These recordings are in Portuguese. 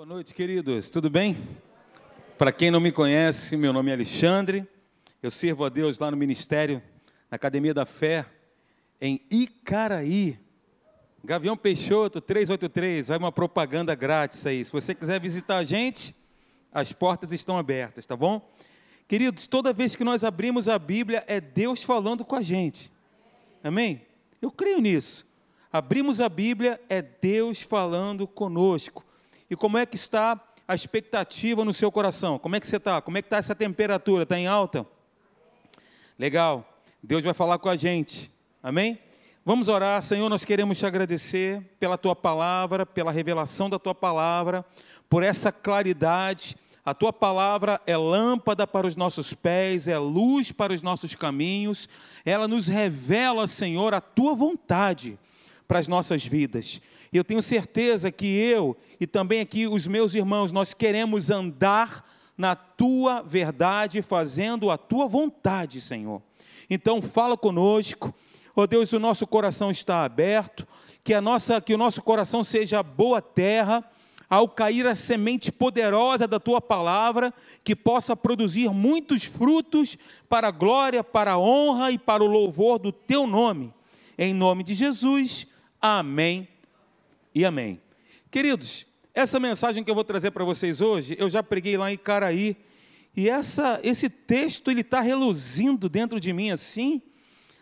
Boa noite, queridos. Tudo bem? Para quem não me conhece, meu nome é Alexandre. Eu sirvo a Deus lá no ministério, na Academia da Fé, em Icaraí. Gavião Peixoto 383, vai uma propaganda grátis aí. Se você quiser visitar a gente, as portas estão abertas, tá bom? Queridos, toda vez que nós abrimos a Bíblia, é Deus falando com a gente. Amém? Eu creio nisso. Abrimos a Bíblia, é Deus falando conosco. E como é que está a expectativa no seu coração? Como é que você está? Como é que está essa temperatura? Está em alta? Legal. Deus vai falar com a gente. Amém? Vamos orar. Senhor, nós queremos te agradecer pela tua palavra, pela revelação da tua palavra, por essa claridade. A tua palavra é lâmpada para os nossos pés, é luz para os nossos caminhos. Ela nos revela, Senhor, a tua vontade para as nossas vidas. Eu tenho certeza que eu e também aqui os meus irmãos, nós queremos andar na tua verdade, fazendo a tua vontade, Senhor. Então fala conosco. Ó oh Deus, o nosso coração está aberto, que a nossa que o nosso coração seja boa terra, ao cair a semente poderosa da tua palavra, que possa produzir muitos frutos para a glória, para a honra e para o louvor do teu nome. Em nome de Jesus. Amém e amém. Queridos, essa mensagem que eu vou trazer para vocês hoje, eu já preguei lá em Caraí, e essa, esse texto ele está reluzindo dentro de mim assim,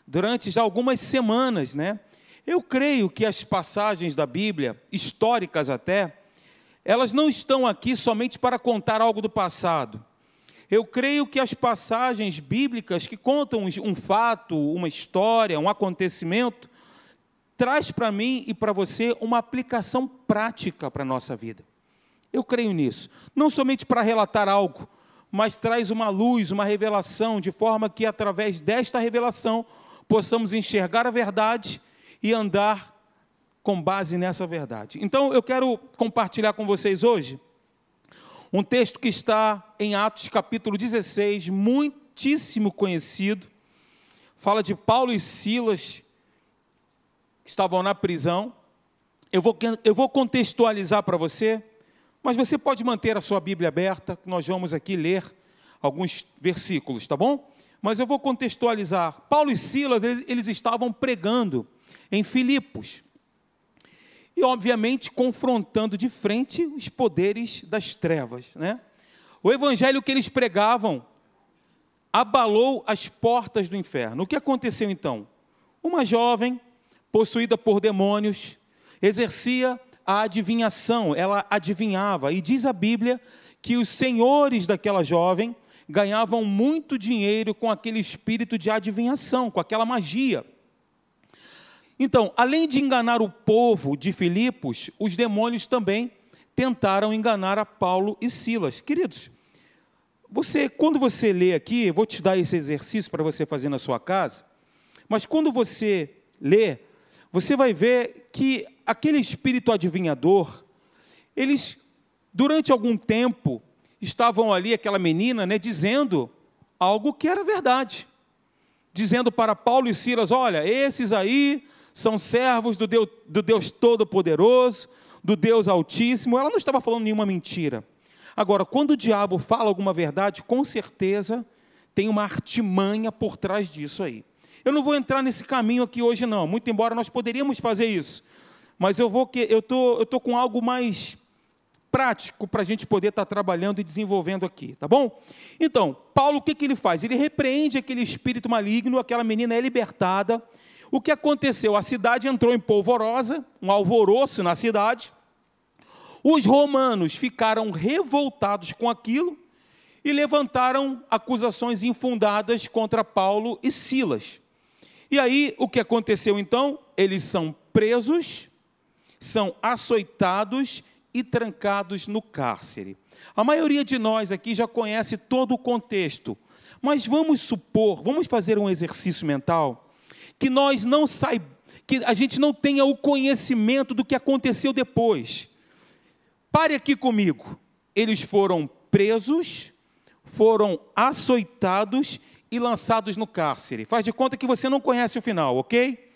durante já algumas semanas, né? Eu creio que as passagens da Bíblia, históricas até, elas não estão aqui somente para contar algo do passado. Eu creio que as passagens bíblicas que contam um fato, uma história, um acontecimento, traz para mim e para você uma aplicação prática para a nossa vida. Eu creio nisso. Não somente para relatar algo, mas traz uma luz, uma revelação, de forma que através desta revelação possamos enxergar a verdade e andar com base nessa verdade. Então eu quero compartilhar com vocês hoje um texto que está em Atos capítulo 16, muitíssimo conhecido. Fala de Paulo e Silas estavam na prisão. Eu vou, eu vou contextualizar para você, mas você pode manter a sua Bíblia aberta, que nós vamos aqui ler alguns versículos, tá bom? Mas eu vou contextualizar. Paulo e Silas, eles, eles estavam pregando em Filipos. E, obviamente, confrontando de frente os poderes das trevas, né? O evangelho que eles pregavam abalou as portas do inferno. O que aconteceu então? Uma jovem possuída por demônios, exercia a adivinhação, ela adivinhava. E diz a Bíblia que os senhores daquela jovem ganhavam muito dinheiro com aquele espírito de adivinhação, com aquela magia. Então, além de enganar o povo de Filipos, os demônios também tentaram enganar a Paulo e Silas. Queridos, você, quando você lê aqui, vou te dar esse exercício para você fazer na sua casa, mas quando você lê, você vai ver que aquele espírito adivinhador, eles, durante algum tempo, estavam ali, aquela menina, né, dizendo algo que era verdade. Dizendo para Paulo e Silas: olha, esses aí são servos do Deus, do Deus Todo-Poderoso, do Deus Altíssimo. Ela não estava falando nenhuma mentira. Agora, quando o diabo fala alguma verdade, com certeza tem uma artimanha por trás disso aí. Eu não vou entrar nesse caminho aqui hoje, não, muito embora nós poderíamos fazer isso. Mas eu vou que eu tô, eu tô com algo mais prático para a gente poder estar tá trabalhando e desenvolvendo aqui, tá bom? Então, Paulo, o que, que ele faz? Ele repreende aquele espírito maligno, aquela menina é libertada. O que aconteceu? A cidade entrou em polvorosa, um alvoroço na cidade. Os romanos ficaram revoltados com aquilo e levantaram acusações infundadas contra Paulo e Silas. E aí, o que aconteceu então? Eles são presos, são açoitados e trancados no cárcere. A maioria de nós aqui já conhece todo o contexto, mas vamos supor, vamos fazer um exercício mental, que nós não saibamos, que a gente não tenha o conhecimento do que aconteceu depois. Pare aqui comigo. Eles foram presos, foram açoitados e lançados no cárcere. Faz de conta que você não conhece o final, ok?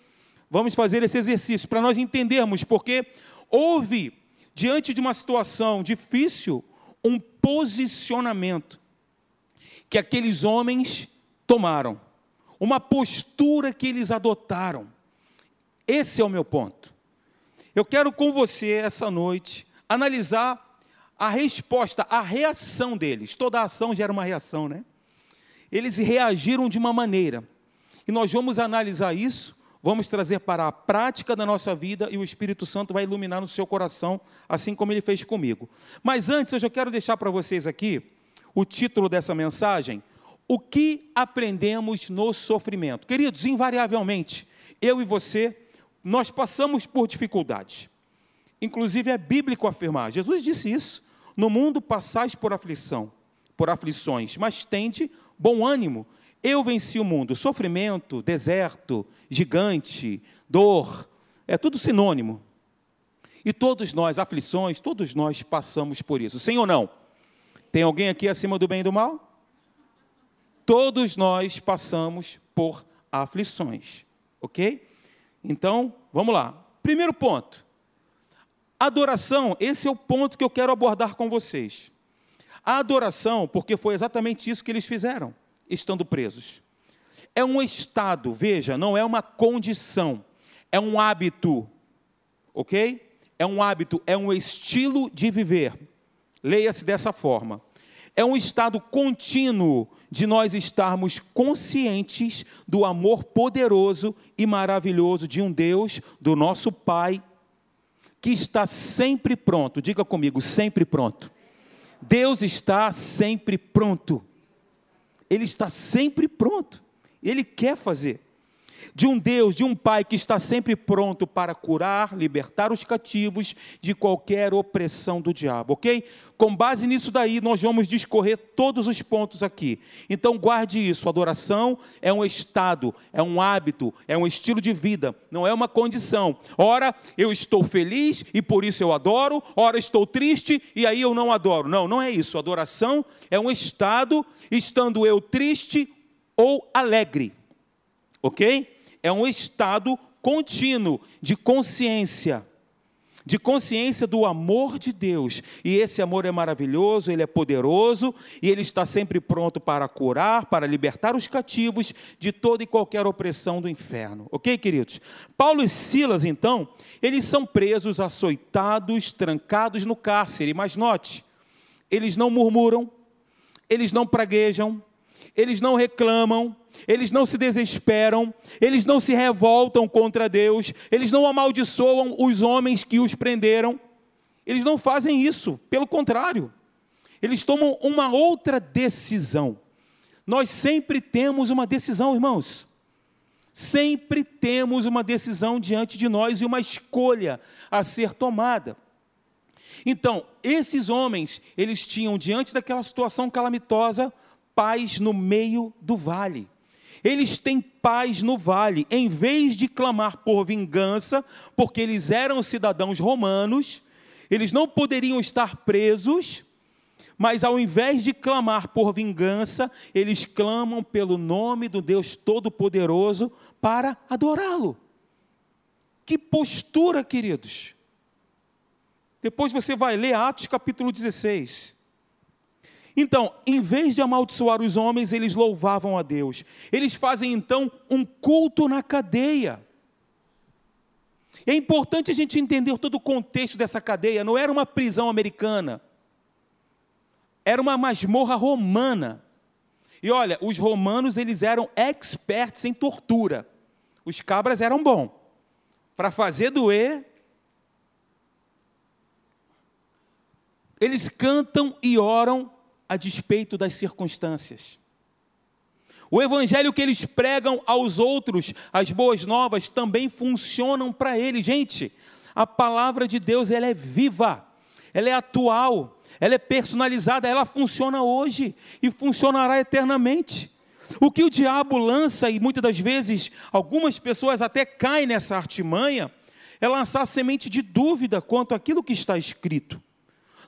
Vamos fazer esse exercício para nós entendermos, porque houve diante de uma situação difícil, um posicionamento que aqueles homens tomaram, uma postura que eles adotaram. Esse é o meu ponto. Eu quero com você essa noite analisar a resposta, a reação deles. Toda ação gera uma reação, né? Eles reagiram de uma maneira. E nós vamos analisar isso, vamos trazer para a prática da nossa vida e o Espírito Santo vai iluminar no seu coração, assim como ele fez comigo. Mas antes, eu já quero deixar para vocês aqui o título dessa mensagem: O que aprendemos no sofrimento? Queridos, invariavelmente, eu e você, nós passamos por dificuldades. Inclusive é bíblico afirmar, Jesus disse isso: no mundo passais por aflição, por aflições, mas tende bom ânimo. Eu venci o mundo. Sofrimento, deserto, gigante, dor, é tudo sinônimo. E todos nós, aflições, todos nós passamos por isso. Sim ou não? Tem alguém aqui acima do bem e do mal? Todos nós passamos por aflições, ok? Então, vamos lá. Primeiro ponto. Adoração, esse é o ponto que eu quero abordar com vocês. A adoração, porque foi exatamente isso que eles fizeram, estando presos. É um estado, veja, não é uma condição, é um hábito, ok? É um hábito, é um estilo de viver. Leia-se dessa forma. É um estado contínuo de nós estarmos conscientes do amor poderoso e maravilhoso de um Deus, do nosso Pai, que está sempre pronto. Diga comigo, sempre pronto Deus está sempre pronto. Ele está sempre pronto. Ele quer fazer. De um Deus, de um Pai que está sempre pronto para curar, libertar os cativos de qualquer opressão do diabo, ok? Com base nisso daí, nós vamos discorrer todos os pontos aqui. Então guarde isso: adoração é um estado, é um hábito, é um estilo de vida, não é uma condição. Ora, eu estou feliz e por isso eu adoro, ora, estou triste e aí eu não adoro. Não, não é isso. Adoração é um estado, estando eu triste ou alegre, ok? É um estado contínuo de consciência de consciência do amor de Deus. E esse amor é maravilhoso, ele é poderoso e ele está sempre pronto para curar, para libertar os cativos de toda e qualquer opressão do inferno. Ok, queridos? Paulo e Silas, então, eles são presos, açoitados, trancados no cárcere. Mas note, eles não murmuram, eles não praguejam, eles não reclamam, eles não se desesperam, eles não se revoltam contra Deus, eles não amaldiçoam os homens que os prenderam, eles não fazem isso, pelo contrário, eles tomam uma outra decisão. Nós sempre temos uma decisão, irmãos. Sempre temos uma decisão diante de nós e uma escolha a ser tomada. Então, esses homens, eles tinham diante daquela situação calamitosa, paz no meio do vale. Eles têm paz no vale, em vez de clamar por vingança, porque eles eram cidadãos romanos, eles não poderiam estar presos, mas ao invés de clamar por vingança, eles clamam pelo nome do Deus Todo-Poderoso para adorá-lo. Que postura, queridos! Depois você vai ler Atos capítulo 16. Então, em vez de amaldiçoar os homens, eles louvavam a Deus. Eles fazem então um culto na cadeia. É importante a gente entender todo o contexto dessa cadeia. Não era uma prisão americana, era uma masmorra romana. E olha, os romanos eles eram experts em tortura. Os cabras eram bons para fazer doer. Eles cantam e oram a despeito das circunstâncias. O evangelho que eles pregam aos outros, as boas novas, também funcionam para eles. Gente, a palavra de Deus ela é viva, ela é atual, ela é personalizada, ela funciona hoje e funcionará eternamente. O que o diabo lança, e muitas das vezes algumas pessoas até caem nessa artimanha, é lançar semente de dúvida quanto àquilo que está escrito.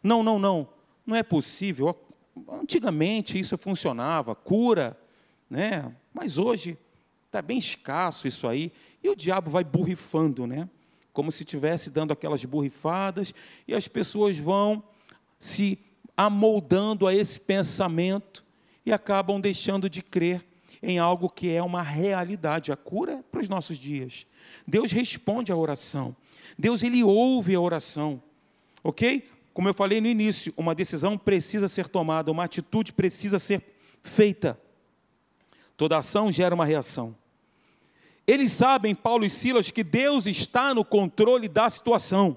Não, não, não, não é possível. Antigamente isso funcionava, cura, né? mas hoje está bem escasso isso aí. E o diabo vai borrifando, né? como se estivesse dando aquelas borrifadas, e as pessoas vão se amoldando a esse pensamento e acabam deixando de crer em algo que é uma realidade. A cura é para os nossos dias. Deus responde à oração. Deus ele ouve a oração. OK? Como eu falei no início, uma decisão precisa ser tomada, uma atitude precisa ser feita. Toda ação gera uma reação. Eles sabem, Paulo e Silas, que Deus está no controle da situação.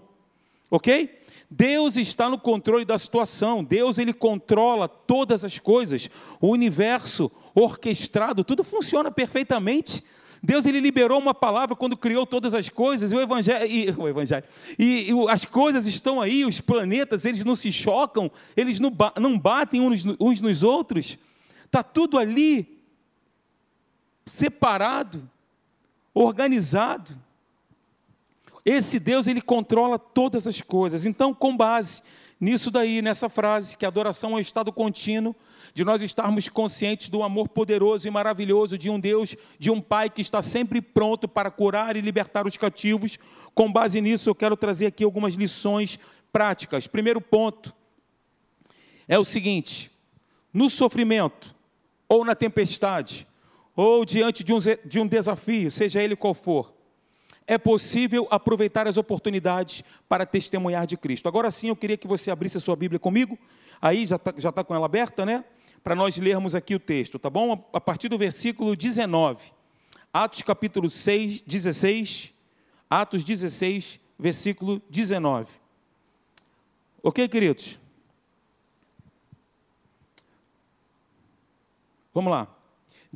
OK? Deus está no controle da situação. Deus ele controla todas as coisas. O universo orquestrado, tudo funciona perfeitamente. Deus ele liberou uma palavra quando criou todas as coisas, e o evangelho, e, o evangelho, e, e as coisas estão aí, os planetas, eles não se chocam, eles não, não batem uns, uns nos outros, está tudo ali separado, organizado. Esse Deus, ele controla todas as coisas. Então, com base nisso daí, nessa frase, que a adoração é um estado contínuo, de nós estarmos conscientes do amor poderoso e maravilhoso de um Deus, de um Pai que está sempre pronto para curar e libertar os cativos. Com base nisso, eu quero trazer aqui algumas lições práticas. Primeiro ponto é o seguinte: no sofrimento, ou na tempestade, ou diante de um, de um desafio, seja ele qual for, é possível aproveitar as oportunidades para testemunhar de Cristo. Agora sim, eu queria que você abrisse a sua Bíblia comigo. Aí já está já tá com ela aberta, né? Para nós lermos aqui o texto, tá bom? A partir do versículo 19. Atos capítulo 6, 16. Atos 16, versículo 19. Ok, queridos? Vamos lá.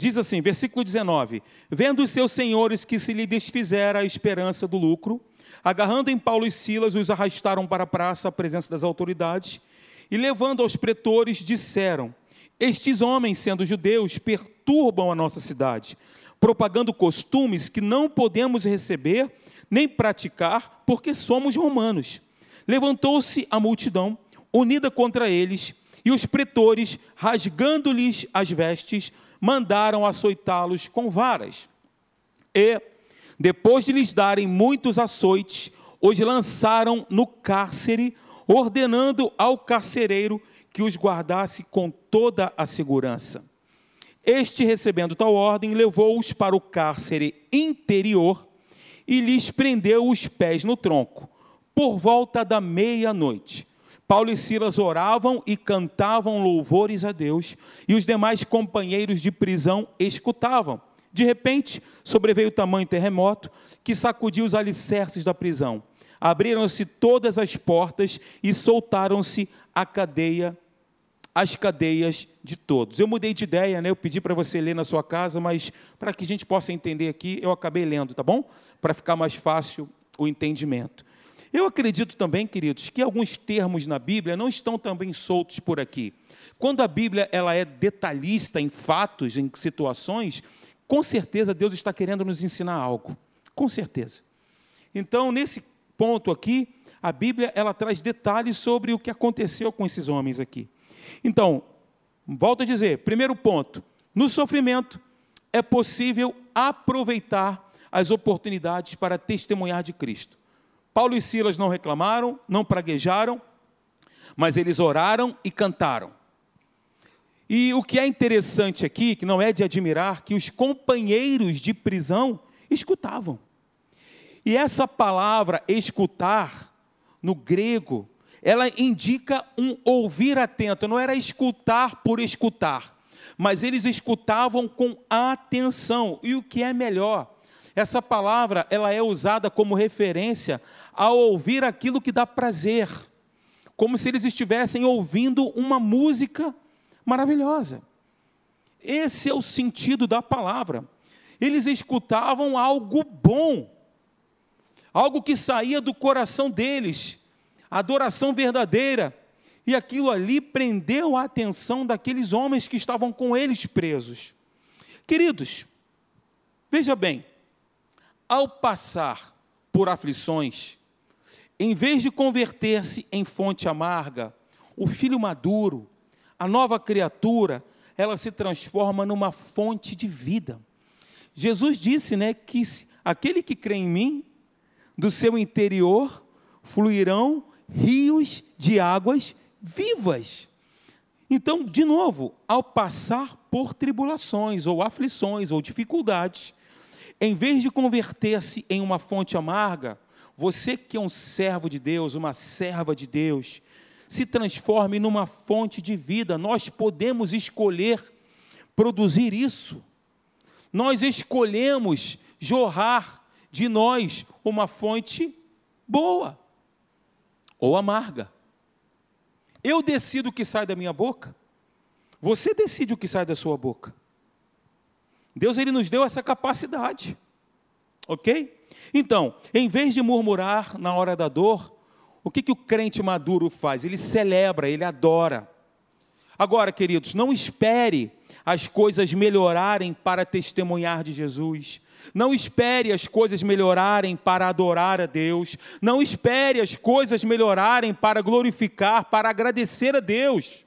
Diz assim, versículo 19: Vendo os seus senhores que se lhe desfizera a esperança do lucro, agarrando em Paulo e Silas, os arrastaram para a praça à presença das autoridades, e levando aos pretores, disseram: Estes homens, sendo judeus, perturbam a nossa cidade, propagando costumes que não podemos receber nem praticar, porque somos romanos. Levantou-se a multidão, unida contra eles, e os pretores, rasgando-lhes as vestes, mandaram açoitá-los com varas. E, depois de lhes darem muitos açoites, os lançaram no cárcere, ordenando ao carcereiro que os guardasse com toda a segurança. Este, recebendo tal ordem, levou-os para o cárcere interior e lhes prendeu os pés no tronco, por volta da meia-noite. Paulo e Silas oravam e cantavam louvores a Deus, e os demais companheiros de prisão escutavam. De repente, sobreveio tamanho terremoto que sacudiu os alicerces da prisão. Abriram-se todas as portas e soltaram-se a cadeia, as cadeias de todos. Eu mudei de ideia, né? Eu pedi para você ler na sua casa, mas para que a gente possa entender aqui, eu acabei lendo, tá bom? Para ficar mais fácil o entendimento. Eu acredito também, queridos, que alguns termos na Bíblia não estão também soltos por aqui. Quando a Bíblia ela é detalhista em fatos, em situações, com certeza Deus está querendo nos ensinar algo. Com certeza. Então, nesse ponto aqui, a Bíblia ela traz detalhes sobre o que aconteceu com esses homens aqui. Então, volto a dizer, primeiro ponto, no sofrimento é possível aproveitar as oportunidades para testemunhar de Cristo. Paulo e Silas não reclamaram, não praguejaram, mas eles oraram e cantaram. E o que é interessante aqui, que não é de admirar, que os companheiros de prisão escutavam. E essa palavra escutar, no grego, ela indica um ouvir atento, não era escutar por escutar, mas eles escutavam com atenção. E o que é melhor? Essa palavra, ela é usada como referência ao ouvir aquilo que dá prazer, como se eles estivessem ouvindo uma música maravilhosa. Esse é o sentido da palavra. Eles escutavam algo bom, algo que saía do coração deles, adoração verdadeira, e aquilo ali prendeu a atenção daqueles homens que estavam com eles presos. Queridos, veja bem, ao passar por aflições, em vez de converter-se em fonte amarga, o filho maduro, a nova criatura, ela se transforma numa fonte de vida. Jesus disse, né, que aquele que crê em mim, do seu interior fluirão rios de águas vivas. Então, de novo, ao passar por tribulações, ou aflições, ou dificuldades, em vez de converter-se em uma fonte amarga, você que é um servo de Deus, uma serva de Deus, se transforme numa fonte de vida. Nós podemos escolher produzir isso. Nós escolhemos jorrar de nós uma fonte boa ou amarga. Eu decido o que sai da minha boca. Você decide o que sai da sua boca. Deus ele nos deu essa capacidade. OK? Então, em vez de murmurar na hora da dor, o que, que o crente maduro faz? Ele celebra, ele adora. Agora, queridos, não espere as coisas melhorarem para testemunhar de Jesus. Não espere as coisas melhorarem para adorar a Deus. Não espere as coisas melhorarem para glorificar, para agradecer a Deus.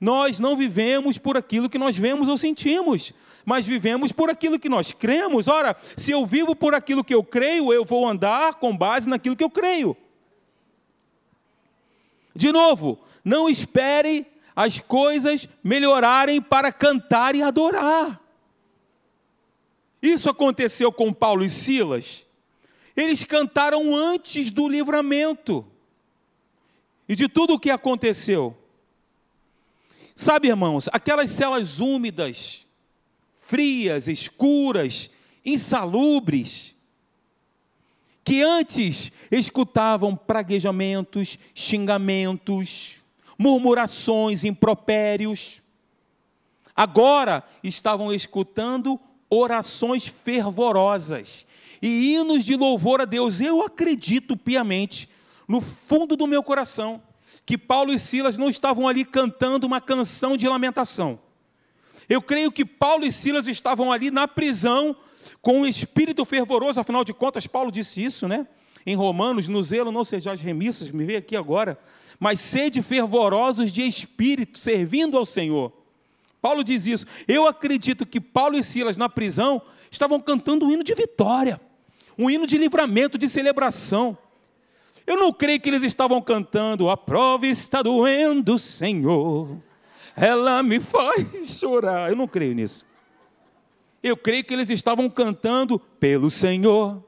Nós não vivemos por aquilo que nós vemos ou sentimos, mas vivemos por aquilo que nós cremos. Ora, se eu vivo por aquilo que eu creio, eu vou andar com base naquilo que eu creio. De novo, não espere as coisas melhorarem para cantar e adorar. Isso aconteceu com Paulo e Silas. Eles cantaram antes do livramento e de tudo o que aconteceu. Sabe, irmãos, aquelas celas úmidas, frias, escuras, insalubres, que antes escutavam praguejamentos, xingamentos, murmurações, impropérios, agora estavam escutando orações fervorosas e hinos de louvor a Deus. Eu acredito piamente, no fundo do meu coração, que Paulo e Silas não estavam ali cantando uma canção de lamentação. Eu creio que Paulo e Silas estavam ali na prisão com um espírito fervoroso, afinal de contas, Paulo disse isso, né? Em Romanos, no zelo não sejais remissas, me veio aqui agora, mas sede fervorosos de espírito, servindo ao Senhor. Paulo diz isso. Eu acredito que Paulo e Silas na prisão estavam cantando um hino de vitória, um hino de livramento, de celebração. Eu não creio que eles estavam cantando, a prova está doendo, Senhor, ela me faz chorar. Eu não creio nisso. Eu creio que eles estavam cantando pelo Senhor.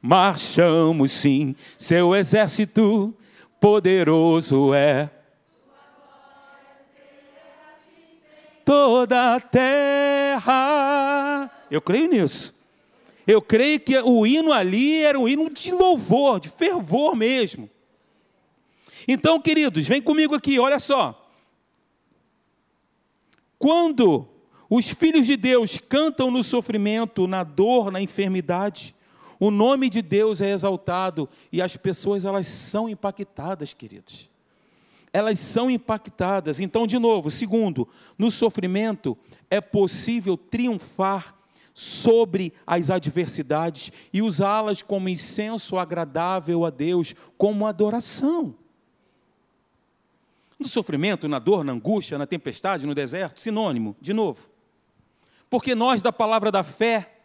Marchamos sim, seu exército poderoso é. Toda a terra. Eu creio nisso. Eu creio que o hino ali era um hino de louvor, de fervor mesmo. Então, queridos, vem comigo aqui, olha só. Quando os filhos de Deus cantam no sofrimento, na dor, na enfermidade. O nome de Deus é exaltado e as pessoas elas são impactadas, queridos. Elas são impactadas. Então, de novo, segundo, no sofrimento é possível triunfar sobre as adversidades e usá-las como incenso agradável a Deus, como adoração. No sofrimento, na dor, na angústia, na tempestade, no deserto, sinônimo, de novo. Porque nós, da palavra da fé,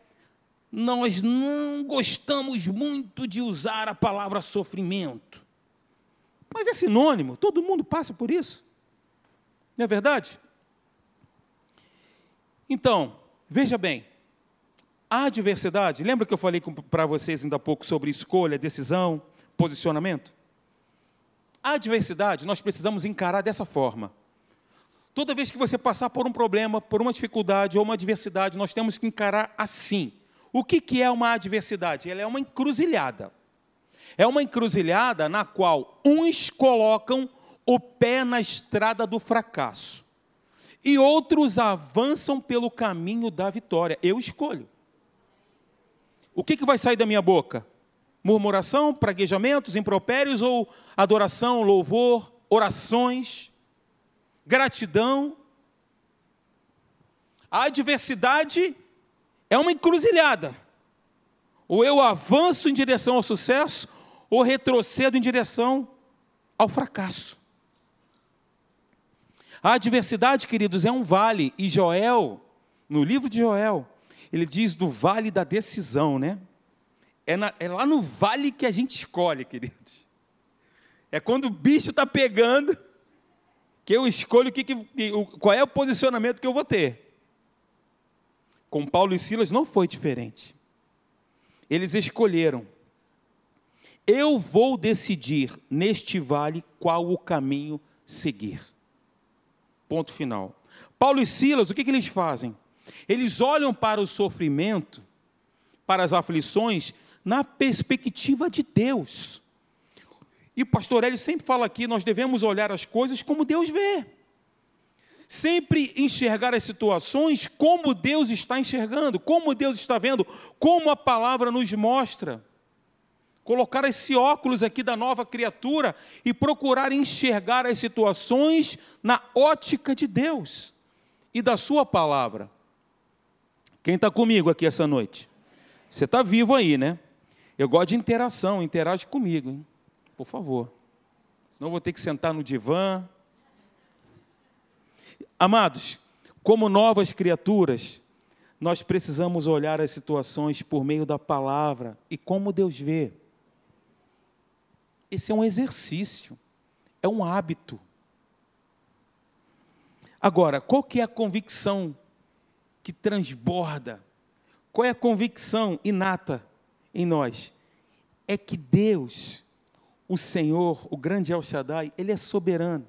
nós não gostamos muito de usar a palavra sofrimento. Mas é sinônimo, todo mundo passa por isso. Não é verdade? Então, veja bem, a adversidade, lembra que eu falei para vocês ainda há pouco sobre escolha, decisão, posicionamento? A adversidade nós precisamos encarar dessa forma. Toda vez que você passar por um problema, por uma dificuldade ou uma adversidade, nós temos que encarar assim. O que, é uma adversidade? Ela é uma encruzilhada. É uma encruzilhada na qual uns colocam o pé na estrada do fracasso e outros avançam pelo caminho da vitória. Eu escolho. O que vai sair da minha boca? Murmuração, praguejamentos, impropérios ou adoração, louvor, orações? gratidão. A adversidade é uma encruzilhada. Ou eu avanço em direção ao sucesso, ou retrocedo em direção ao fracasso. A adversidade, queridos, é um vale, e Joel, no livro de Joel, ele diz do vale da decisão, né? É, na, é lá no vale que a gente escolhe, queridos. É quando o bicho está pegando que eu escolho que, que, qual é o posicionamento que eu vou ter. Com Paulo e Silas não foi diferente. Eles escolheram. Eu vou decidir neste vale qual o caminho seguir. Ponto final. Paulo e Silas, o que, que eles fazem? Eles olham para o sofrimento, para as aflições, na perspectiva de Deus. E o pastor Hélio sempre fala aqui: nós devemos olhar as coisas como Deus vê. Sempre enxergar as situações como Deus está enxergando, como Deus está vendo, como a palavra nos mostra. Colocar esse óculos aqui da nova criatura e procurar enxergar as situações na ótica de Deus e da Sua palavra. Quem está comigo aqui essa noite? Você está vivo aí, né? Eu gosto de interação, interage comigo. Hein? por favor. Senão vou ter que sentar no divã. Amados, como novas criaturas, nós precisamos olhar as situações por meio da palavra e como Deus vê. Esse é um exercício, é um hábito. Agora, qual que é a convicção que transborda? Qual é a convicção inata em nós? É que Deus o Senhor, o grande El Shaddai, ele é soberano.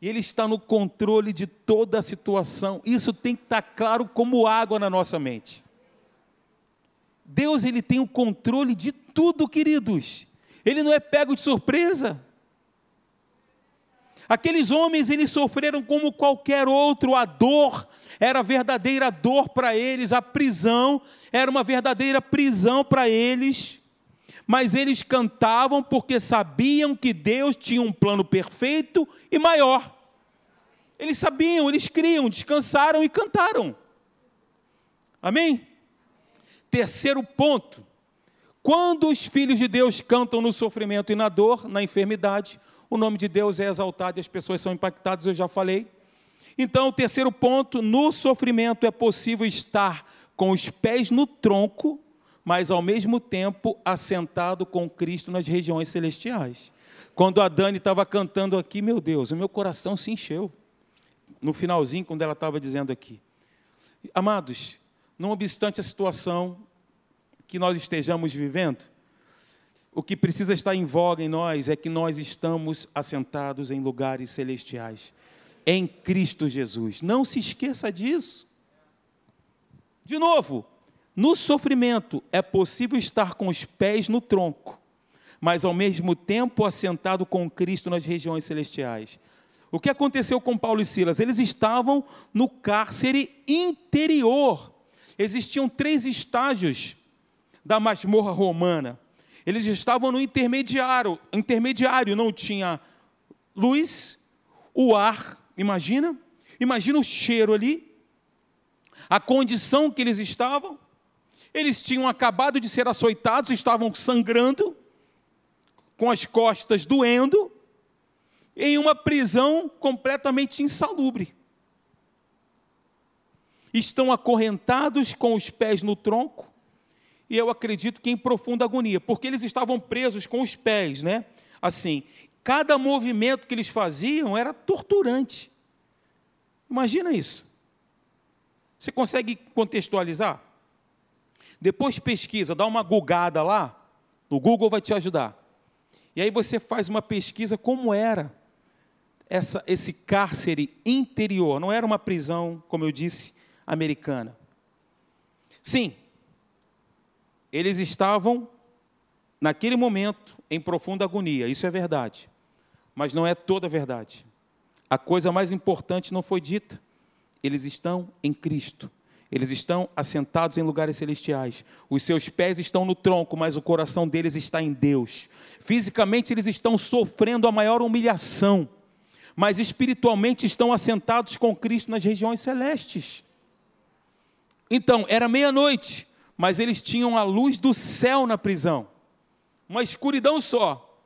E ele está no controle de toda a situação. Isso tem que estar claro como água na nossa mente. Deus ele tem o controle de tudo, queridos. Ele não é pego de surpresa. Aqueles homens eles sofreram como qualquer outro, a dor era verdadeira dor para eles, a prisão era uma verdadeira prisão para eles mas eles cantavam porque sabiam que Deus tinha um plano perfeito e maior. Eles sabiam, eles criam, descansaram e cantaram. Amém? Terceiro ponto. Quando os filhos de Deus cantam no sofrimento e na dor, na enfermidade, o nome de Deus é exaltado e as pessoas são impactadas, eu já falei. Então, o terceiro ponto, no sofrimento é possível estar com os pés no tronco mas ao mesmo tempo assentado com Cristo nas regiões celestiais. Quando a Dani estava cantando aqui, meu Deus, o meu coração se encheu. No finalzinho, quando ela estava dizendo aqui. Amados, não obstante a situação que nós estejamos vivendo, o que precisa estar em voga em nós é que nós estamos assentados em lugares celestiais, em Cristo Jesus. Não se esqueça disso. De novo, no sofrimento é possível estar com os pés no tronco, mas ao mesmo tempo assentado com Cristo nas regiões celestiais. O que aconteceu com Paulo e Silas? Eles estavam no cárcere interior. Existiam três estágios da masmorra romana. Eles estavam no intermediário, intermediário não tinha luz, o ar, imagina? Imagina o cheiro ali, a condição que eles estavam. Eles tinham acabado de ser açoitados, estavam sangrando, com as costas doendo, em uma prisão completamente insalubre. Estão acorrentados com os pés no tronco, e eu acredito que em profunda agonia, porque eles estavam presos com os pés, né? Assim, cada movimento que eles faziam era torturante. Imagina isso. Você consegue contextualizar? Depois pesquisa, dá uma gugada lá, o Google vai te ajudar. E aí você faz uma pesquisa como era essa, esse cárcere interior. Não era uma prisão, como eu disse, americana. Sim, eles estavam, naquele momento, em profunda agonia, isso é verdade. Mas não é toda a verdade. A coisa mais importante não foi dita. Eles estão em Cristo. Eles estão assentados em lugares celestiais. Os seus pés estão no tronco, mas o coração deles está em Deus. Fisicamente, eles estão sofrendo a maior humilhação, mas espiritualmente estão assentados com Cristo nas regiões celestes. Então, era meia-noite, mas eles tinham a luz do céu na prisão, uma escuridão só.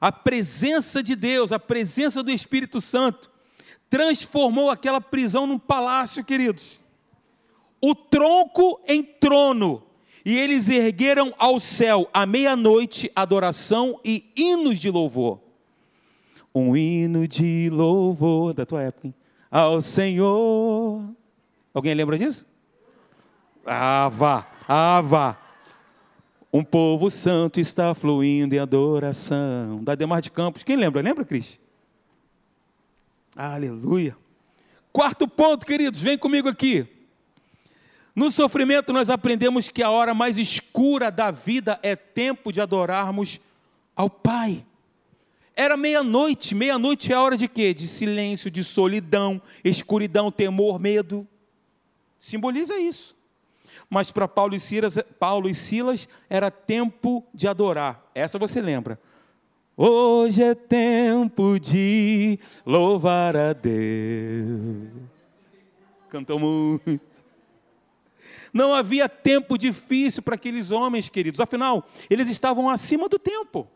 A presença de Deus, a presença do Espírito Santo, transformou aquela prisão num palácio, queridos o tronco em trono E eles ergueram ao céu à meia-noite adoração e hinos de louvor. Um hino de louvor da tua época, hein? ao Senhor. Alguém lembra disso? Vá, ah, vá. Um povo santo está fluindo em adoração. Da Demar de Campos. Quem lembra? Lembra, Cris? Aleluia. Quarto ponto, queridos, vem comigo aqui. No sofrimento, nós aprendemos que a hora mais escura da vida é tempo de adorarmos ao Pai. Era meia-noite, meia-noite é a hora de quê? De silêncio, de solidão, escuridão, temor, medo. Simboliza isso. Mas para Paulo e Silas, Paulo e Silas era tempo de adorar. Essa você lembra. Hoje é tempo de louvar a Deus. Cantou muito. Não havia tempo difícil para aqueles homens, queridos. Afinal, eles estavam acima do tempo.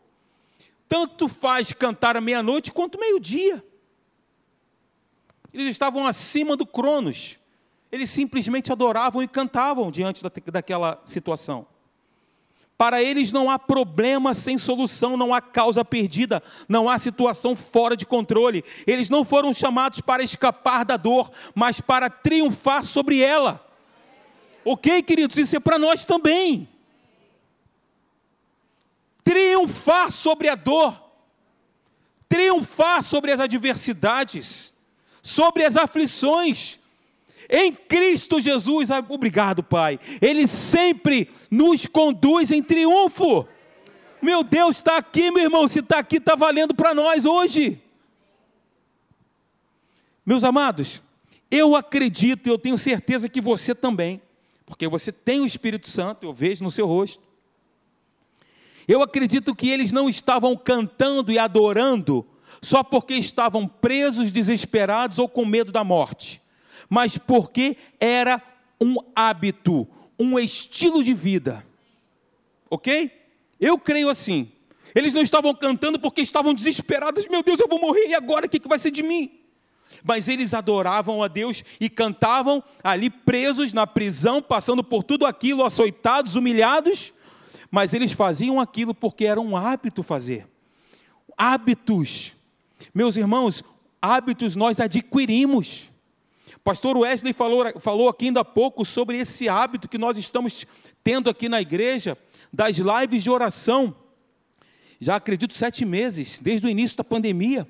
Tanto faz cantar à meia-noite quanto meio-dia. Eles estavam acima do Cronos. Eles simplesmente adoravam e cantavam diante daquela situação. Para eles não há problema sem solução, não há causa perdida, não há situação fora de controle. Eles não foram chamados para escapar da dor, mas para triunfar sobre ela. Ok, queridos? Isso é para nós também. Triunfar sobre a dor, triunfar sobre as adversidades, sobre as aflições, em Cristo Jesus, obrigado, Pai. Ele sempre nos conduz em triunfo. Meu Deus, está aqui, meu irmão. Se está aqui, está valendo para nós hoje. Meus amados, eu acredito eu tenho certeza que você também, porque você tem o Espírito Santo, eu vejo no seu rosto. Eu acredito que eles não estavam cantando e adorando só porque estavam presos, desesperados ou com medo da morte mas porque era um hábito, um estilo de vida. Ok? Eu creio assim. Eles não estavam cantando porque estavam desesperados. Meu Deus, eu vou morrer e agora o que vai ser de mim? Mas eles adoravam a Deus e cantavam ali presos na prisão, passando por tudo aquilo, açoitados, humilhados. Mas eles faziam aquilo porque era um hábito fazer. Hábitos. Meus irmãos, hábitos nós adquirimos. Pastor Wesley falou, falou aqui ainda há pouco sobre esse hábito que nós estamos tendo aqui na igreja, das lives de oração. Já acredito sete meses, desde o início da pandemia.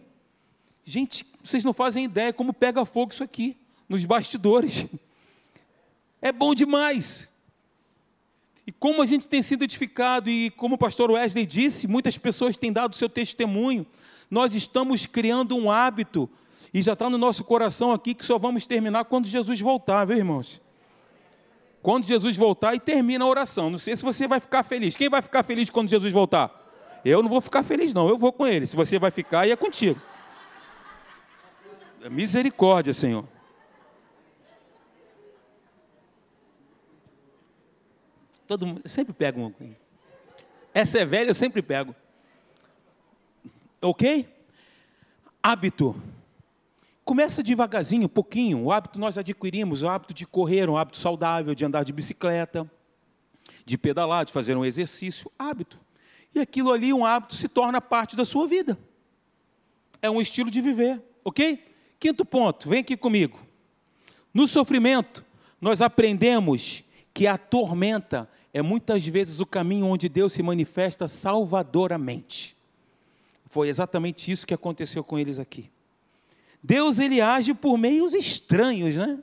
Gente, vocês não fazem ideia como pega fogo isso aqui, nos bastidores. É bom demais. E como a gente tem sido edificado, e como o pastor Wesley disse, muitas pessoas têm dado seu testemunho, nós estamos criando um hábito e já está no nosso coração aqui que só vamos terminar quando Jesus voltar, viu, irmãos? Quando Jesus voltar e termina a oração. Não sei se você vai ficar feliz. Quem vai ficar feliz quando Jesus voltar? Eu não vou ficar feliz, não. Eu vou com ele. Se você vai ficar, é contigo. Misericórdia, Senhor. Todo mundo, sempre pego uma. Essa é velha, eu sempre pego. Ok? Hábito. Começa devagarzinho, pouquinho. O hábito nós adquirimos, o hábito de correr, um hábito saudável, de andar de bicicleta, de pedalar, de fazer um exercício, hábito. E aquilo ali, um hábito, se torna parte da sua vida. É um estilo de viver, ok? Quinto ponto, vem aqui comigo. No sofrimento, nós aprendemos que a tormenta é muitas vezes o caminho onde Deus se manifesta salvadoramente. Foi exatamente isso que aconteceu com eles aqui. Deus ele age por meios estranhos, né?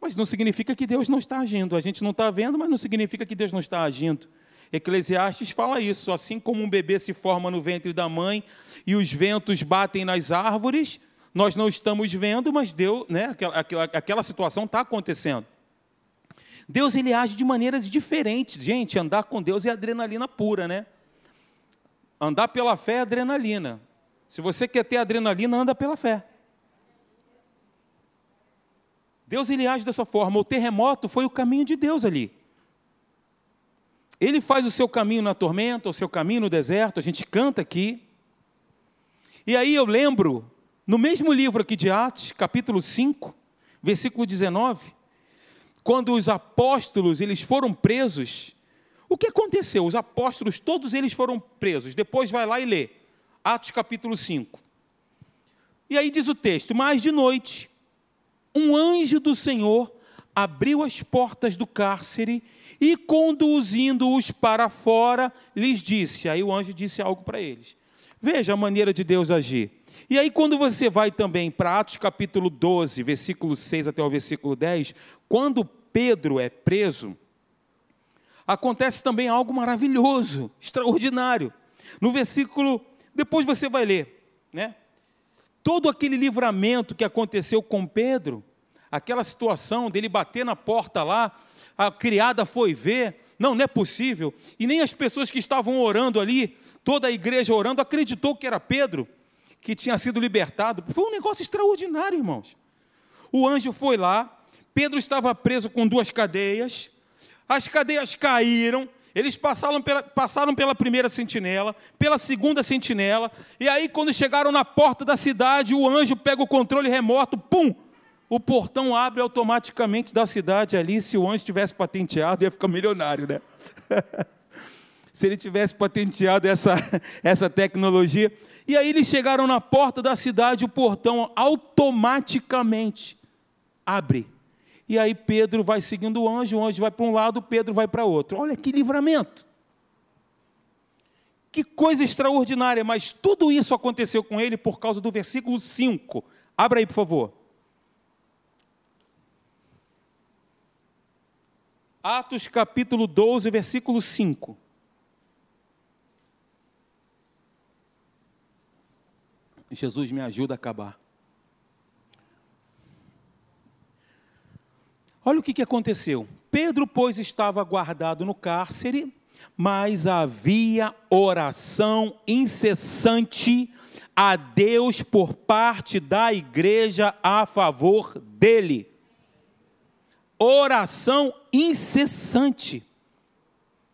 Mas não significa que Deus não está agindo. A gente não está vendo, mas não significa que Deus não está agindo. Eclesiastes fala isso, assim como um bebê se forma no ventre da mãe e os ventos batem nas árvores, nós não estamos vendo, mas Deus, né, aquela, aquela, situação está acontecendo. Deus ele age de maneiras diferentes. Gente, andar com Deus é adrenalina pura, né? Andar pela fé é adrenalina. Se você quer ter adrenalina, anda pela fé. Deus ele age dessa forma. O terremoto foi o caminho de Deus ali. Ele faz o seu caminho na tormenta, o seu caminho no deserto, a gente canta aqui. E aí eu lembro, no mesmo livro aqui de Atos, capítulo 5, versículo 19, quando os apóstolos eles foram presos, o que aconteceu? Os apóstolos, todos eles foram presos. Depois vai lá e lê. Atos capítulo 5. E aí diz o texto: Mas de noite, um anjo do Senhor abriu as portas do cárcere e, conduzindo-os para fora, lhes disse. Aí o anjo disse algo para eles. Veja a maneira de Deus agir. E aí, quando você vai também para Atos capítulo 12, versículo 6 até o versículo 10, quando Pedro é preso, acontece também algo maravilhoso, extraordinário. No versículo, depois você vai ler, né? Todo aquele livramento que aconteceu com Pedro, aquela situação dele bater na porta lá, a criada foi ver, não, não é possível, e nem as pessoas que estavam orando ali, toda a igreja orando, acreditou que era Pedro que tinha sido libertado. Foi um negócio extraordinário, irmãos. O anjo foi lá, Pedro estava preso com duas cadeias, as cadeias caíram, eles passaram pela, passaram pela primeira sentinela, pela segunda sentinela, e aí, quando chegaram na porta da cidade, o anjo pega o controle remoto, pum! O portão abre automaticamente da cidade ali. Se o anjo tivesse patenteado, ia ficar milionário, né? Se ele tivesse patenteado essa, essa tecnologia. E aí eles chegaram na porta da cidade, o portão automaticamente abre. E aí Pedro vai seguindo o anjo, o anjo vai para um lado, Pedro vai para outro. Olha que livramento. Que coisa extraordinária, mas tudo isso aconteceu com ele por causa do versículo 5. Abra aí, por favor. Atos capítulo 12, versículo 5. Jesus me ajuda a acabar. Olha o que, que aconteceu. Pedro, pois, estava guardado no cárcere, mas havia oração incessante a Deus por parte da igreja a favor dele. Oração incessante.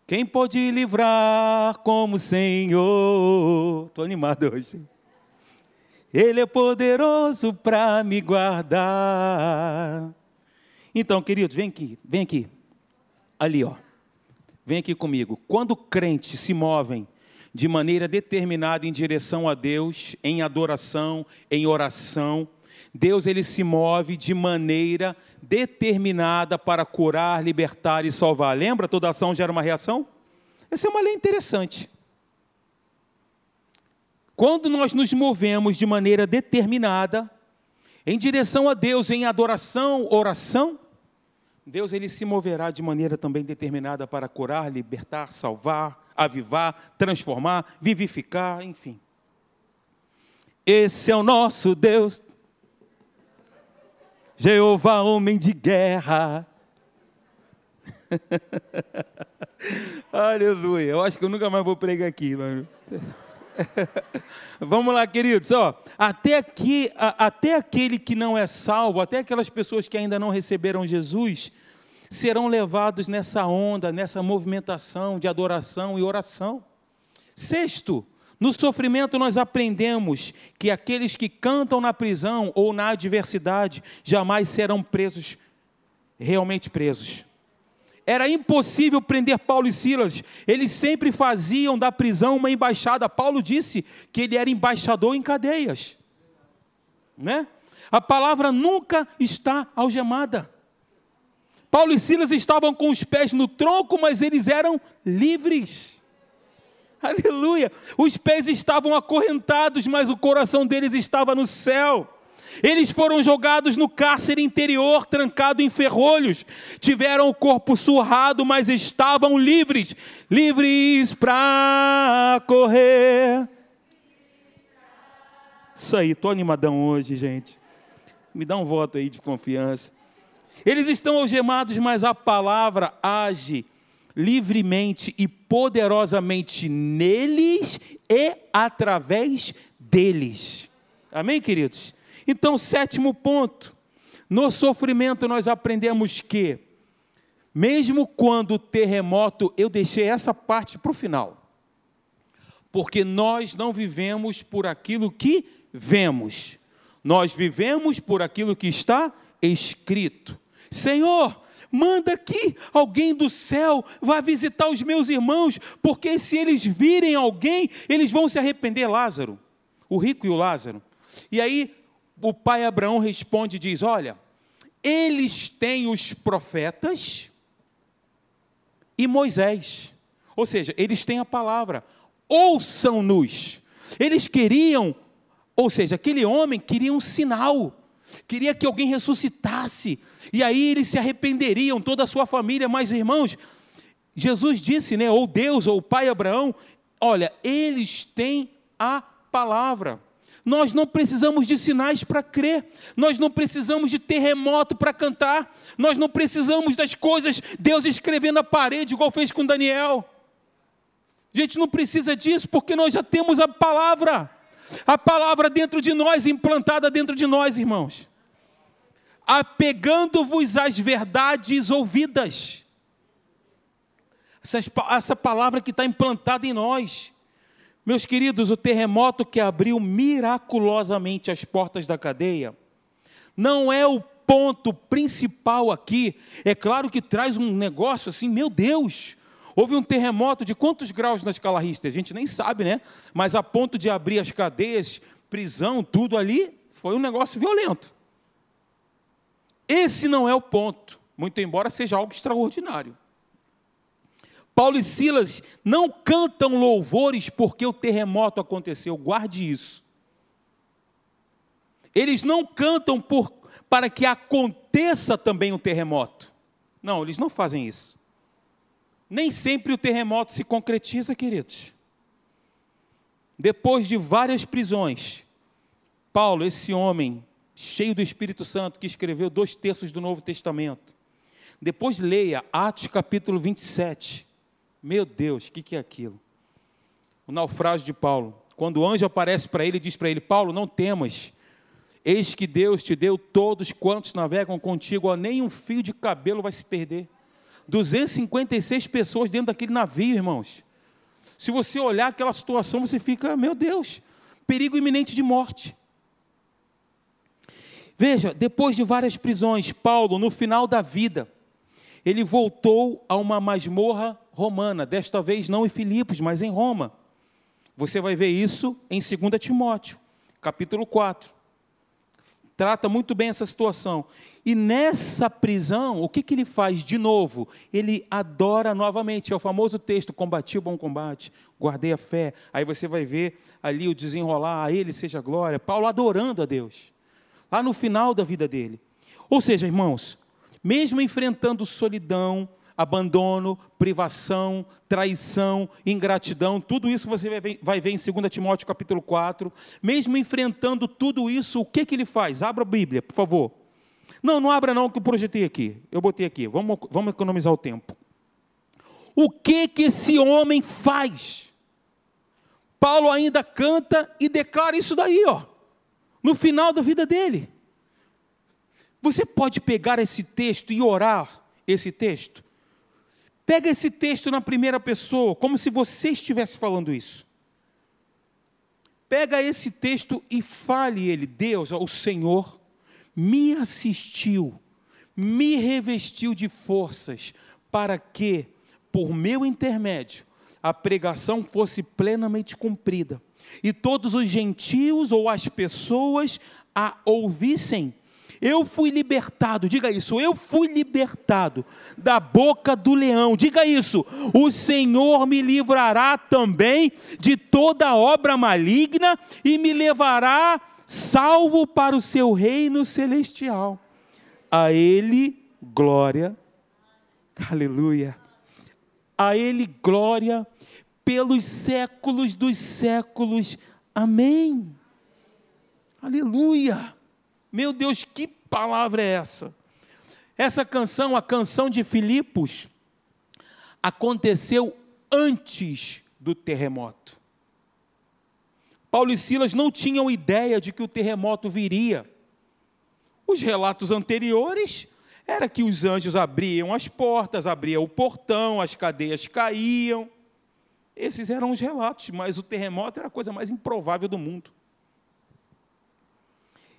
Quem pode livrar como Senhor? Estou animado hoje. Ele é poderoso para me guardar. Então, queridos, vem aqui, vem aqui. Ali, ó. Vem aqui comigo. Quando crentes se movem de maneira determinada em direção a Deus, em adoração, em oração, Deus ele se move de maneira determinada para curar, libertar e salvar. Lembra? Toda ação gera uma reação? Essa é uma lei interessante. Quando nós nos movemos de maneira determinada, em direção a Deus, em adoração, oração, Deus ele se moverá de maneira também determinada para curar, libertar, salvar, avivar, transformar, vivificar, enfim. Esse é o nosso Deus, Jeová, homem de guerra. Aleluia. Eu acho que eu nunca mais vou pregar aqui, mano. Vamos lá, queridos, ó, até aqui, a, até aquele que não é salvo, até aquelas pessoas que ainda não receberam Jesus, serão levados nessa onda, nessa movimentação de adoração e oração. Sexto, no sofrimento nós aprendemos que aqueles que cantam na prisão ou na adversidade jamais serão presos, realmente presos. Era impossível prender Paulo e Silas. Eles sempre faziam da prisão uma embaixada. Paulo disse que ele era embaixador em cadeias. Né? A palavra nunca está algemada. Paulo e Silas estavam com os pés no tronco, mas eles eram livres. Aleluia! Os pés estavam acorrentados, mas o coração deles estava no céu. Eles foram jogados no cárcere interior, trancado em ferrolhos. Tiveram o corpo surrado, mas estavam livres livres para correr. Isso aí, estou animadão hoje, gente. Me dá um voto aí de confiança. Eles estão algemados, mas a palavra age livremente e poderosamente neles e através deles. Amém, queridos? Então, sétimo ponto. No sofrimento nós aprendemos que, mesmo quando o terremoto, eu deixei essa parte para o final, porque nós não vivemos por aquilo que vemos, nós vivemos por aquilo que está escrito. Senhor, manda que alguém do céu vá visitar os meus irmãos, porque se eles virem alguém, eles vão se arrepender. Lázaro, o rico e o Lázaro. E aí o pai Abraão responde e diz: Olha, eles têm os profetas e Moisés, ou seja, eles têm a palavra, ouçam-nos. Eles queriam, ou seja, aquele homem queria um sinal, queria que alguém ressuscitasse, e aí eles se arrependeriam, toda a sua família, mas irmãos, Jesus disse, né, ou Deus, ou o pai Abraão, olha, eles têm a palavra. Nós não precisamos de sinais para crer, nós não precisamos de terremoto para cantar, nós não precisamos das coisas, Deus escrevendo na parede, igual fez com Daniel. A gente não precisa disso, porque nós já temos a palavra, a palavra dentro de nós, implantada dentro de nós, irmãos. Apegando-vos às verdades ouvidas, essa, essa palavra que está implantada em nós. Meus queridos, o terremoto que abriu miraculosamente as portas da cadeia não é o ponto principal aqui. É claro que traz um negócio assim, meu Deus, houve um terremoto de quantos graus na escala Richter? A gente nem sabe, né? Mas a ponto de abrir as cadeias, prisão, tudo ali, foi um negócio violento. Esse não é o ponto, muito embora seja algo extraordinário. Paulo e Silas não cantam louvores porque o terremoto aconteceu, guarde isso. Eles não cantam por, para que aconteça também um terremoto. Não, eles não fazem isso. Nem sempre o terremoto se concretiza, queridos. Depois de várias prisões, Paulo, esse homem cheio do Espírito Santo, que escreveu dois terços do Novo Testamento, depois leia Atos capítulo 27 meu Deus, o que, que é aquilo? O naufrágio de Paulo. Quando o anjo aparece para ele e diz para ele: Paulo, não temas, eis que Deus te deu todos quantos navegam contigo, ó, nem um fio de cabelo vai se perder. 256 pessoas dentro daquele navio, irmãos. Se você olhar aquela situação, você fica, meu Deus, perigo iminente de morte. Veja, depois de várias prisões, Paulo, no final da vida, ele voltou a uma masmorra romana, desta vez não em Filipos, mas em Roma. Você vai ver isso em 2 Timóteo, capítulo 4. Trata muito bem essa situação. E nessa prisão, o que, que ele faz de novo? Ele adora novamente. É o famoso texto: combati o bom combate, guardei a fé. Aí você vai ver ali o desenrolar, a ele seja glória. Paulo adorando a Deus, lá no final da vida dele. Ou seja, irmãos, mesmo enfrentando solidão, abandono, privação, traição, ingratidão, tudo isso você vai ver, em 2 Timóteo capítulo 4. Mesmo enfrentando tudo isso, o que, que ele faz? Abra a Bíblia, por favor. Não, não abra não, que eu projetei aqui. Eu botei aqui. Vamos, vamos economizar o tempo. O que que esse homem faz? Paulo ainda canta e declara isso daí, ó, no final da vida dele. Você pode pegar esse texto e orar esse texto? Pega esse texto na primeira pessoa, como se você estivesse falando isso. Pega esse texto e fale ele, Deus, o Senhor, me assistiu, me revestiu de forças, para que, por meu intermédio, a pregação fosse plenamente cumprida, e todos os gentios ou as pessoas a ouvissem eu fui libertado, diga isso, eu fui libertado da boca do leão, diga isso, o Senhor me livrará também de toda obra maligna e me levará salvo para o seu reino celestial. A Ele glória, aleluia, a Ele glória pelos séculos dos séculos, amém. Aleluia. Meu Deus, que palavra é essa? Essa canção, a canção de Filipos, aconteceu antes do terremoto. Paulo e Silas não tinham ideia de que o terremoto viria. Os relatos anteriores era que os anjos abriam as portas, abriam o portão, as cadeias caíam. Esses eram os relatos, mas o terremoto era a coisa mais improvável do mundo.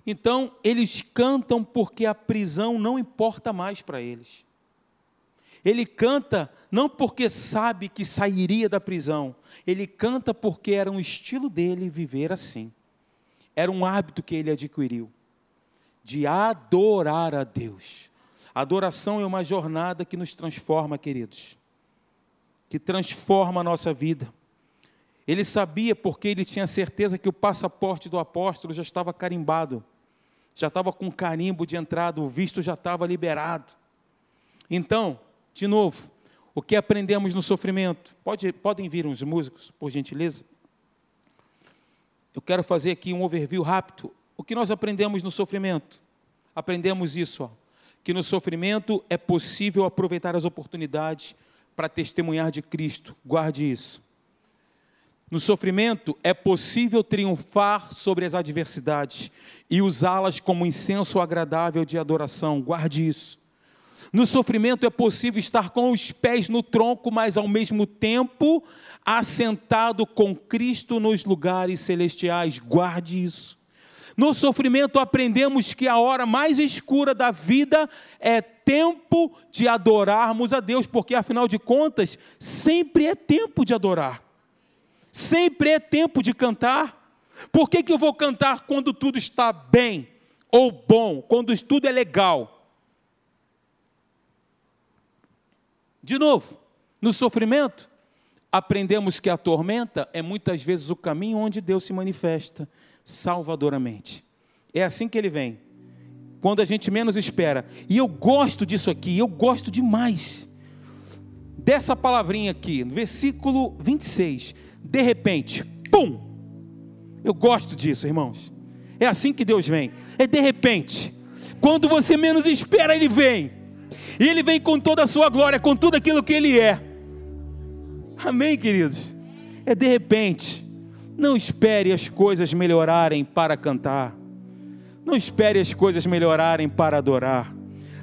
Então, eles cantam porque a prisão não importa mais para eles. Ele canta não porque sabe que sairia da prisão, ele canta porque era um estilo dele viver assim. Era um hábito que ele adquiriu de adorar a Deus. Adoração é uma jornada que nos transforma, queridos, que transforma a nossa vida. Ele sabia porque ele tinha certeza que o passaporte do apóstolo já estava carimbado, já estava com carimbo de entrada, o visto já estava liberado. Então, de novo, o que aprendemos no sofrimento? Pode, podem vir uns músicos, por gentileza? Eu quero fazer aqui um overview rápido. O que nós aprendemos no sofrimento? Aprendemos isso, ó, que no sofrimento é possível aproveitar as oportunidades para testemunhar de Cristo. Guarde isso. No sofrimento é possível triunfar sobre as adversidades e usá-las como incenso agradável de adoração. Guarde isso. No sofrimento é possível estar com os pés no tronco, mas ao mesmo tempo assentado com Cristo nos lugares celestiais. Guarde isso. No sofrimento aprendemos que a hora mais escura da vida é tempo de adorarmos a Deus, porque afinal de contas, sempre é tempo de adorar. Sempre é tempo de cantar. Por que, que eu vou cantar quando tudo está bem ou bom, quando tudo é legal? De novo, no sofrimento, aprendemos que a tormenta é muitas vezes o caminho onde Deus se manifesta salvadoramente. É assim que ele vem, quando a gente menos espera. E eu gosto disso aqui, eu gosto demais dessa palavrinha aqui, no versículo 26. De repente, pum! Eu gosto disso, irmãos. É assim que Deus vem. É de repente. Quando você menos espera, ele vem. E Ele vem com toda a sua glória, com tudo aquilo que Ele é. Amém, queridos? É de repente. Não espere as coisas melhorarem para cantar. Não espere as coisas melhorarem para adorar.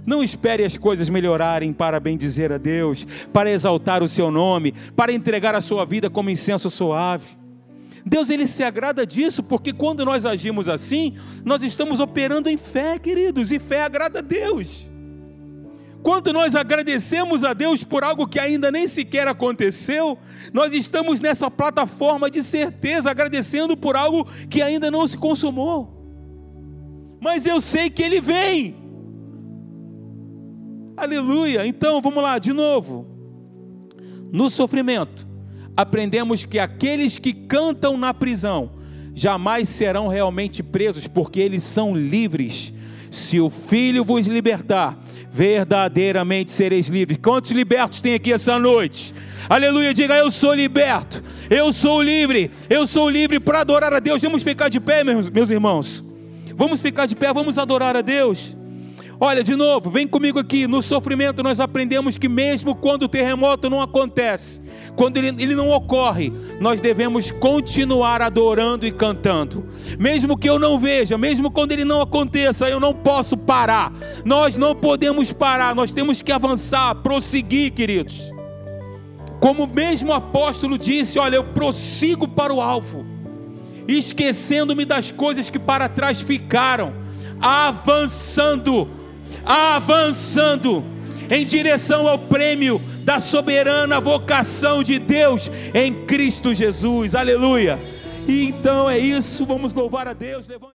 Não espere as coisas melhorarem para bendizer a Deus, para exaltar o seu nome, para entregar a sua vida como incenso suave. Deus ele se agrada disso, porque quando nós agimos assim, nós estamos operando em fé, queridos, e fé agrada a Deus. Quando nós agradecemos a Deus por algo que ainda nem sequer aconteceu, nós estamos nessa plataforma de certeza, agradecendo por algo que ainda não se consumou. Mas eu sei que Ele vem. Aleluia. Então vamos lá, de novo. No sofrimento, aprendemos que aqueles que cantam na prisão jamais serão realmente presos, porque eles são livres se o Filho vos libertar, verdadeiramente sereis livres. Quantos libertos tem aqui essa noite? Aleluia, diga eu sou liberto, eu sou livre, eu sou livre para adorar a Deus. Vamos ficar de pé, meus, meus irmãos. Vamos ficar de pé, vamos adorar a Deus. Olha, de novo, vem comigo aqui. No sofrimento, nós aprendemos que, mesmo quando o terremoto não acontece, quando ele, ele não ocorre, nós devemos continuar adorando e cantando. Mesmo que eu não veja, mesmo quando ele não aconteça, eu não posso parar. Nós não podemos parar, nós temos que avançar, prosseguir, queridos. Como mesmo o apóstolo disse: Olha, eu prossigo para o alvo, esquecendo-me das coisas que para trás ficaram, avançando avançando em direção ao prêmio da soberana vocação de Deus em Cristo Jesus. Aleluia. E então é isso, vamos louvar a Deus.